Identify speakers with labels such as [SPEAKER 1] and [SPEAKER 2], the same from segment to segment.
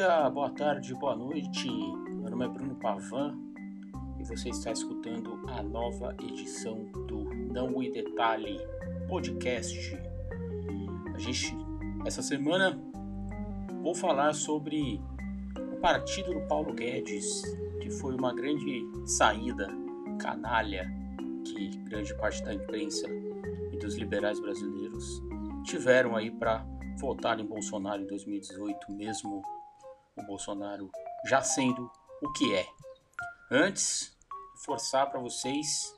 [SPEAKER 1] dia, boa tarde, boa noite. Meu nome é Bruno Pavan e você está escutando a nova edição do Não e Detalhe podcast. A gente, essa semana, vou falar sobre o partido do Paulo Guedes, que foi uma grande saída canalha que grande parte da imprensa e dos liberais brasileiros tiveram aí para votar em Bolsonaro em 2018, mesmo o Bolsonaro já sendo o que é. Antes, forçar para vocês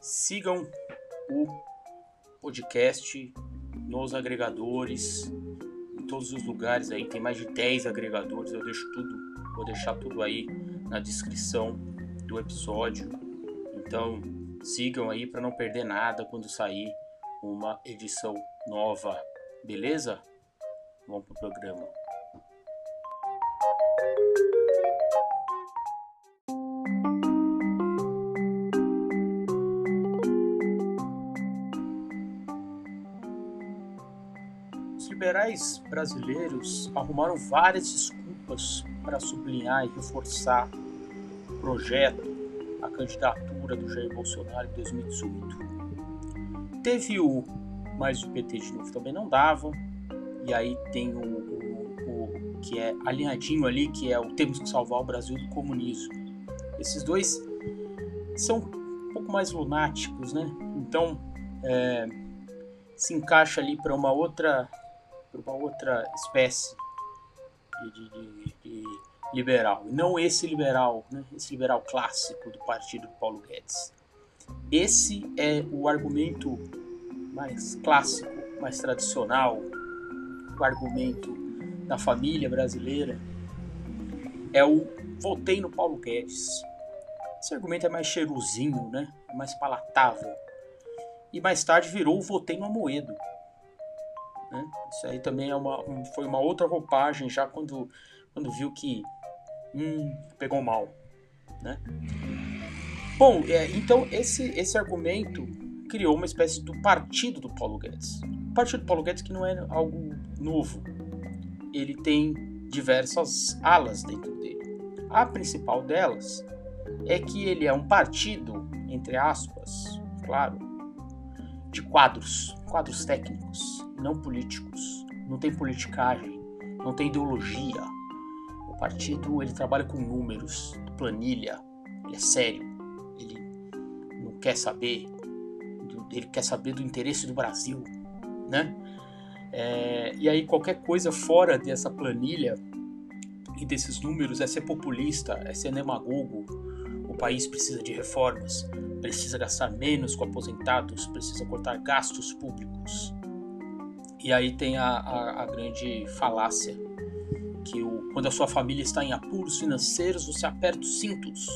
[SPEAKER 1] sigam o podcast nos agregadores, em todos os lugares aí, tem mais de 10 agregadores, eu deixo tudo, vou deixar tudo aí na descrição do episódio. Então, sigam aí para não perder nada quando sair uma edição nova, beleza? Vamos pro programa. Liberais brasileiros arrumaram várias desculpas para sublinhar e reforçar o projeto, a candidatura do Jair Bolsonaro em 2018. Teve o mas o PT de novo também não dava, e aí tem o, o, o, que é alinhadinho ali, que é o temos que salvar o Brasil do comunismo. Esses dois são um pouco mais lunáticos, né? Então é, se encaixa ali para uma outra para uma outra espécie de, de, de, liberal, não esse liberal, né? Esse liberal clássico do partido do Paulo Guedes. Esse é o argumento mais clássico, mais tradicional, o argumento da família brasileira é o votei no Paulo Guedes. Esse argumento é mais cheirosinho, né? É mais palatável. E mais tarde virou o votei no Amoedo. Né? Isso aí também é uma, foi uma outra roupagem já quando, quando viu que hum, pegou mal. Né? Bom, é, então esse, esse argumento criou uma espécie do partido do Paulo Guedes. O partido do Paulo Guedes que não é algo novo. Ele tem diversas alas dentro dele. A principal delas é que ele é um partido, entre aspas, claro, de quadros, quadros técnicos, não políticos. Não tem politicagem, não tem ideologia. O partido ele trabalha com números, planilha, ele é sério, ele não quer saber, ele quer saber do interesse do Brasil, né? É, e aí qualquer coisa fora dessa planilha e desses números é ser populista, é ser demagogo. País precisa de reformas, precisa gastar menos com aposentados, precisa cortar gastos públicos. E aí tem a, a, a grande falácia que o, quando a sua família está em apuros financeiros, você aperta os cintos.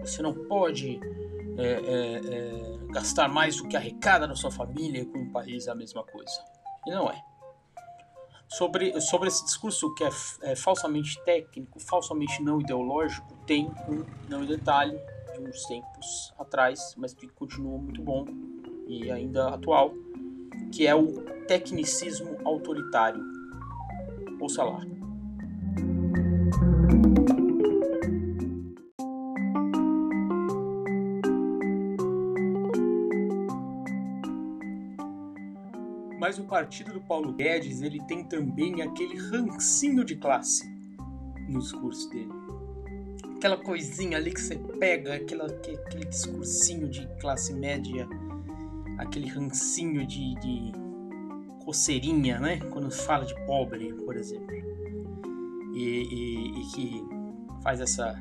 [SPEAKER 1] Você não pode é, é, é, gastar mais do que arrecada na sua família com o país é a mesma coisa. E não é sobre, sobre esse discurso que é, é, falsamente técnico, falsamente não ideológico, tem um não detalhe de uns tempos atrás, mas que continua muito bom e ainda atual, que é o tecnicismo autoritário. Ouça lá. Mas o partido do Paulo Guedes, ele tem também aquele rancinho de classe no discurso dele. Aquela coisinha ali que você pega, aquele discursinho de classe média, aquele rancinho de, de coceirinha, né? Quando fala de pobre, por exemplo. E, e, e que faz essa.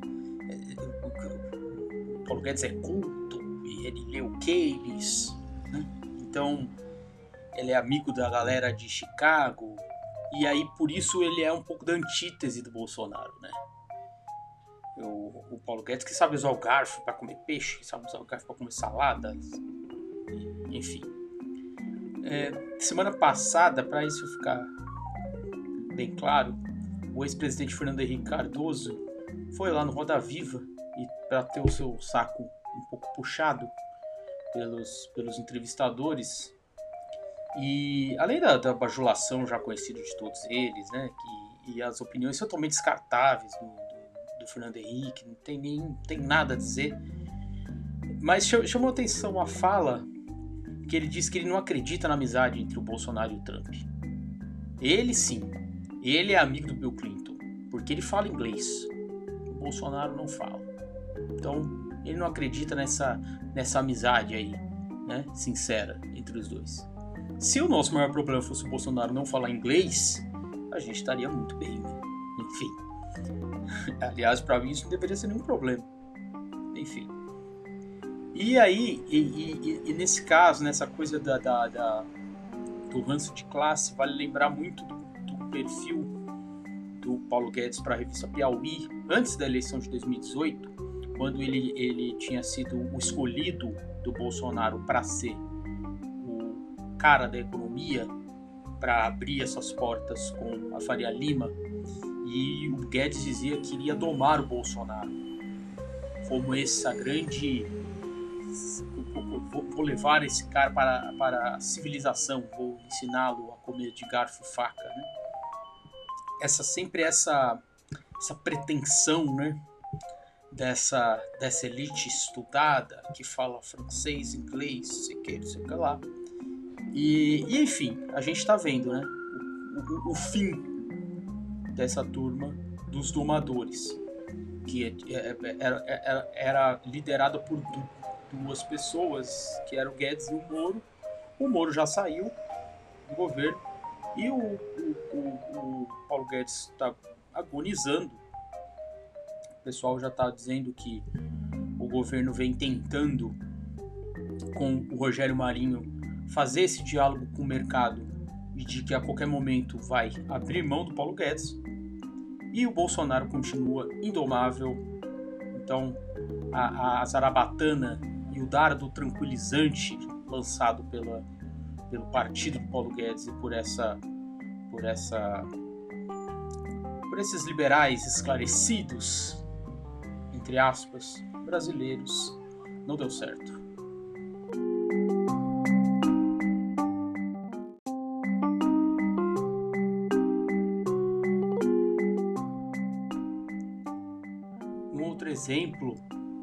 [SPEAKER 1] O Paulo Guedes é culto e ele o Keynes, né? Então ele é amigo da galera de Chicago, e aí por isso ele é um pouco da antítese do Bolsonaro, né? O, Paulo Guedes que sabe usar o garfo para comer peixe, sabe usar o garfo para comer salada, enfim. É, semana passada, para isso ficar bem claro, o ex-presidente Fernando Henrique Cardoso foi lá no Roda Viva e para ter o seu saco um pouco puxado pelos, pelos entrevistadores, e além da, da bajulação já conhecida de todos eles, né, e as opiniões totalmente descartáveis do, do, do Fernando Henrique, não tem, nem, não tem nada a dizer. Mas chamou atenção a fala que ele disse que ele não acredita na amizade entre o Bolsonaro e o Trump. Ele sim, ele é amigo do Bill Clinton, porque ele fala inglês. O Bolsonaro não fala. Então, ele não acredita nessa, nessa amizade aí, né, sincera entre os dois. Se o nosso maior problema fosse o Bolsonaro não falar inglês, a gente estaria muito bem, né? Enfim. Aliás, para mim isso não deveria ser nenhum problema. Enfim. E aí, e, e, e nesse caso, nessa coisa da, da, da, do ranço de classe, vale lembrar muito do, do perfil do Paulo Guedes para a revista Piauí, antes da eleição de 2018, quando ele, ele tinha sido o escolhido do Bolsonaro para ser o cara da economia, para abrir essas portas com a Faria Lima, e o Guedes dizia que iria domar o Bolsonaro como essa grande vou, levar esse cara para, para a civilização, vou ensiná-lo a comer de garfo e faca, né? Essa sempre essa essa pretensão, né? Dessa, dessa elite estudada que fala francês, inglês, sei que, sei que lá. E, e enfim, a gente está vendo, né? O, o, o, fim dessa turma dos domadores, que é, é, é, era, era, era liderada por duas pessoas, que eram o Guedes e o Moro. O Moro já saiu do governo e o, o, o, o Paulo Guedes está agonizando. O pessoal já está dizendo que o governo vem tentando, com o Rogério Marinho, fazer esse diálogo com o mercado e de que a qualquer momento vai abrir mão do Paulo Guedes. E o Bolsonaro continua indomável. Então, a, a zarabatana e o dardo tranquilizante lançado pela, pelo partido do Paulo Guedes e por essa por essa por esses liberais esclarecidos entre aspas brasileiros não deu certo. Exemplo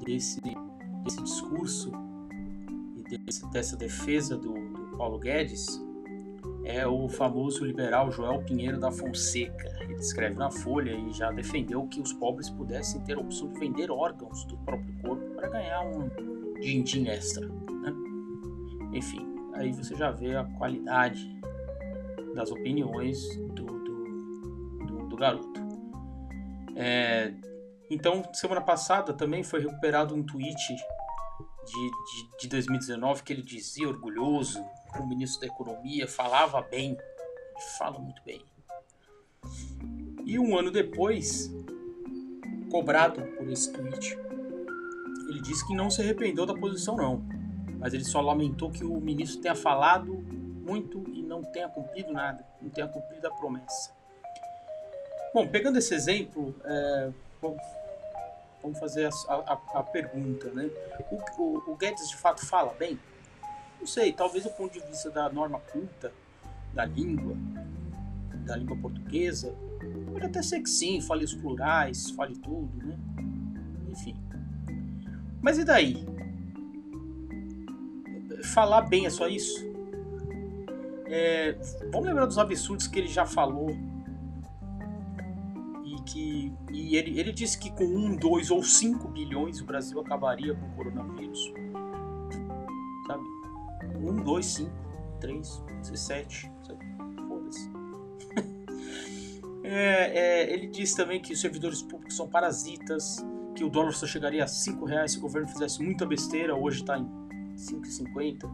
[SPEAKER 1] desse desse discurso e desse, dessa defesa do, do, Paulo Guedes é o famoso liberal Joel Pinheiro da Fonseca. Ele escreve na Folha e já defendeu que os pobres pudessem ter a opção de vender órgãos do próprio corpo para ganhar um din-din extra. Né? Enfim, aí você já vê a qualidade das opiniões do, do, do, do garoto. É, então, semana passada também foi recuperado um tweet de, de, de 2019 que ele dizia orgulhoso o ministro da Economia falava bem, fala muito bem. E um ano depois, cobrado por esse tweet, ele disse que não se arrependeu da posição não, mas ele só lamentou que o ministro tenha falado muito e não tenha cumprido nada, não tenha cumprido a promessa. Bom, pegando esse exemplo, é, vamos fazer a, a, a pergunta, né? O, o, o, Guedes de fato fala bem? Não sei, talvez do ponto de vista da norma culta, da língua, da língua portuguesa, pode até ser que sim, fale os plurais, fale tudo, né? Enfim. Mas e daí? Falar bem é só isso? É, vamos lembrar dos absurdos que ele já falou que e ele, ele disse que com um, dois ou cinco bilhões o Brasil acabaria com o coronavírus. Sabe? Um, dois, cinco, três, dezessete, foda-se. é, é, ele disse também que os servidores públicos são parasitas, que o dólar só chegaria a cinco reais se o governo fizesse muita besteira, hoje está em 5,50.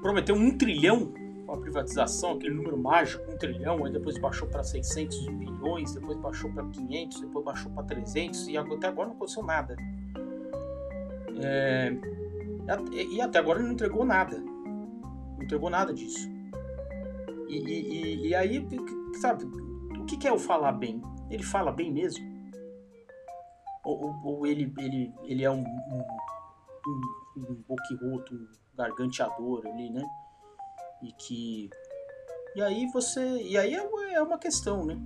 [SPEAKER 1] Prometeu um trilhão com a privatização, aquele número mágico, um trilhão, aí depois baixou para 600 bilhões, depois baixou para 500, depois baixou para 300 e até agora não aconteceu nada. É, e até agora ele não entregou nada. Não entregou nada disso. E, e, e aí, sabe, o que é o falar bem? Ele fala bem mesmo? Ou, ou, ou ele, ele, ele é um, um, um, um boquiroto, um garganteador ali, né? E que E aí você. E aí é, é uma questão, né?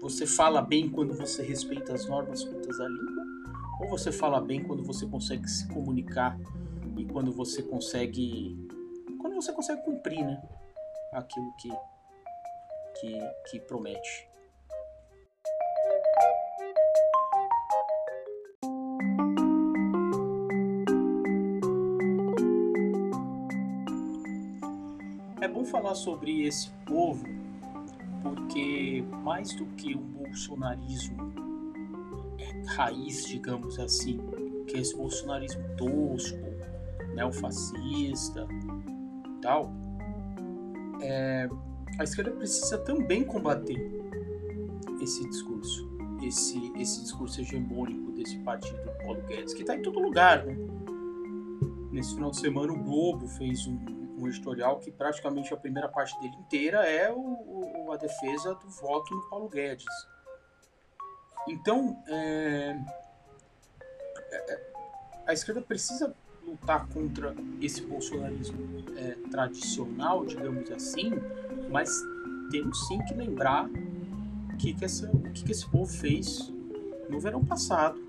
[SPEAKER 1] Você fala bem quando você respeita as normas cultas da língua, ou você fala bem quando você consegue se comunicar e quando você consegue quando você consegue cumprir, né, aquilo que que, que promete. Falar sobre esse povo porque mais do que o bolsonarismo raiz, digamos assim, que é esse bolsonarismo tosco, neofascista tal, é, a esquerda precisa também combater esse discurso, esse, esse discurso hegemônico desse partido Paulo Guedes, que está em todo lugar. Né? Nesse final de semana, o Globo fez um, um editorial que praticamente a primeira parte dele inteira é o, o, a defesa do voto no Paulo Guedes. Então, é, é, a esquerda precisa lutar contra esse bolsonarismo é, tradicional, digamos assim, mas temos sim que lembrar o que, que, essa, o que, que esse povo fez no verão passado.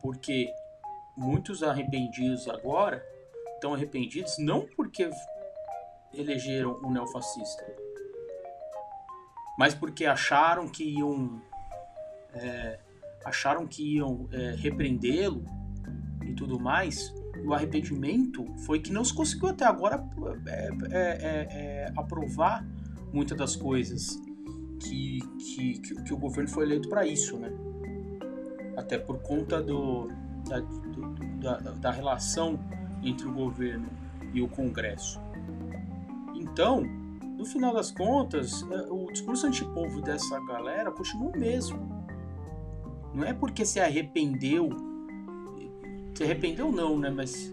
[SPEAKER 1] Porque muitos arrependidos agora estão arrependidos não porque elegeram o neofascista, mas porque acharam que iam é, acharam que iam é, repreendê-lo e tudo mais. O arrependimento foi que não se conseguiu até agora é, é, é, é aprovar muitas das coisas que, que, que, que o governo foi eleito para isso, né? Até por conta do, da, do, da, da relação entre o governo e o Congresso. Então, no final das contas, é, o discurso antipovo dessa galera continua o mesmo. Não é porque se arrependeu, se arrependeu não, né? Mas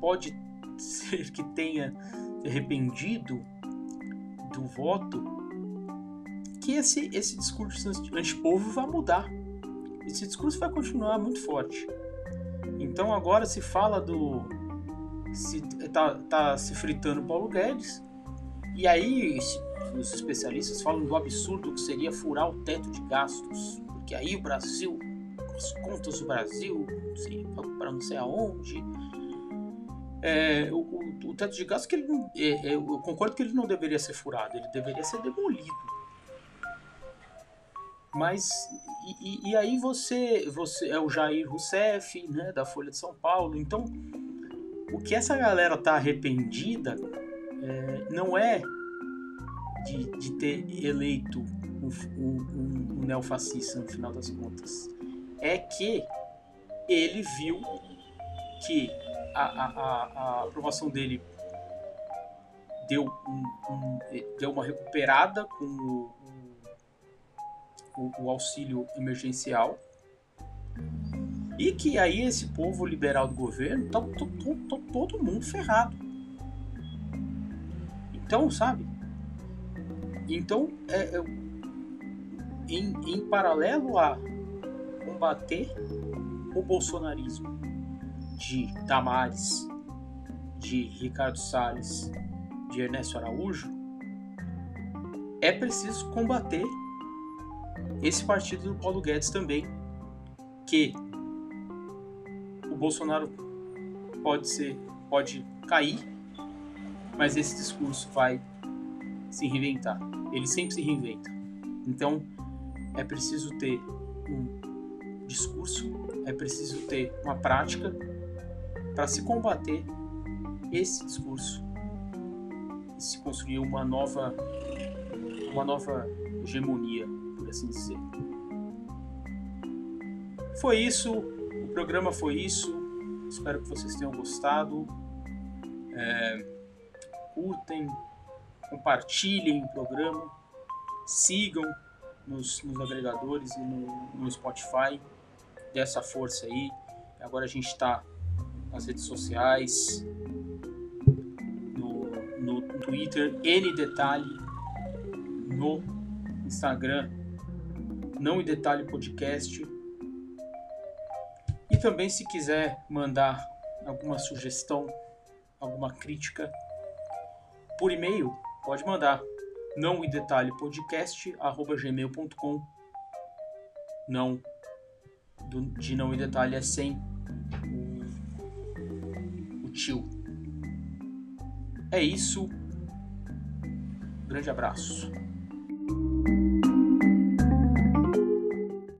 [SPEAKER 1] pode ser que tenha arrependido do voto, que esse, esse discurso antipovo vai mudar. Esse discurso vai continuar muito forte. Então agora se fala do. Se, tá, tá se fritando Paulo Guedes. E aí os especialistas falam do absurdo que seria furar o teto de gastos. Porque aí o Brasil, as contas do Brasil, para não sei aonde. É, o, o, o, teto de gastos que ele é, é, eu concordo que ele não deveria ser furado, ele deveria ser demolido. Mas e, e, aí você, você é o Jair Rousseff, né, da Folha de São Paulo. Então, o que essa galera tá arrependida é, não é de, de ter eleito um, um, um, neofascista no final das contas. É que ele viu que a, a, a, aprovação dele deu, um, deu uma recuperada com o, o, o auxílio emergencial. E que aí esse povo liberal do governo tá, tá, tá, tá todo mundo ferrado. Então, sabe? Então, é, é, em, em paralelo a combater o bolsonarismo de Damares, de Ricardo Salles, de Ernesto Araújo, é preciso combater esse partido do Paulo Guedes também, que o Bolsonaro pode ser, pode cair, mas esse discurso vai se reinventar. Ele sempre se reinventa. Então é preciso ter um discurso, é preciso ter uma prática para se combater esse discurso e se construir uma nova uma nova hegemonia assim dizer. Foi isso, o programa foi isso. Espero que vocês tenham gostado. É, curtem, compartilhem o programa, sigam nos, nos agregadores e no, no Spotify. Dessa força aí. Agora a gente está nas redes sociais, no, no Twitter, N Detalhe, no Instagram, não em detalhe podcast. E também se quiser mandar alguma sugestão, alguma crítica, por e-mail, pode mandar. Não em detalhe podcast gmail.com. Não do, de não em detalhe é sem o, o tio. É isso. Grande abraço.